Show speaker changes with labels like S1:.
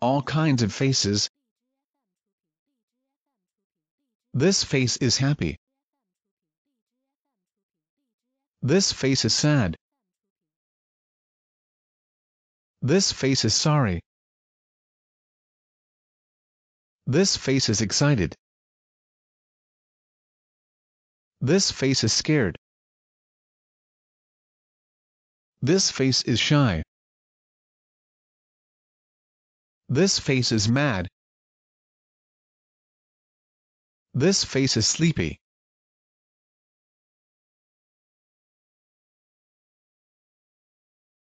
S1: all kinds of faces. This face is happy. This face is sad. This face is sorry. This face is excited. This face is scared. This face is shy. This face is mad. This face is sleepy.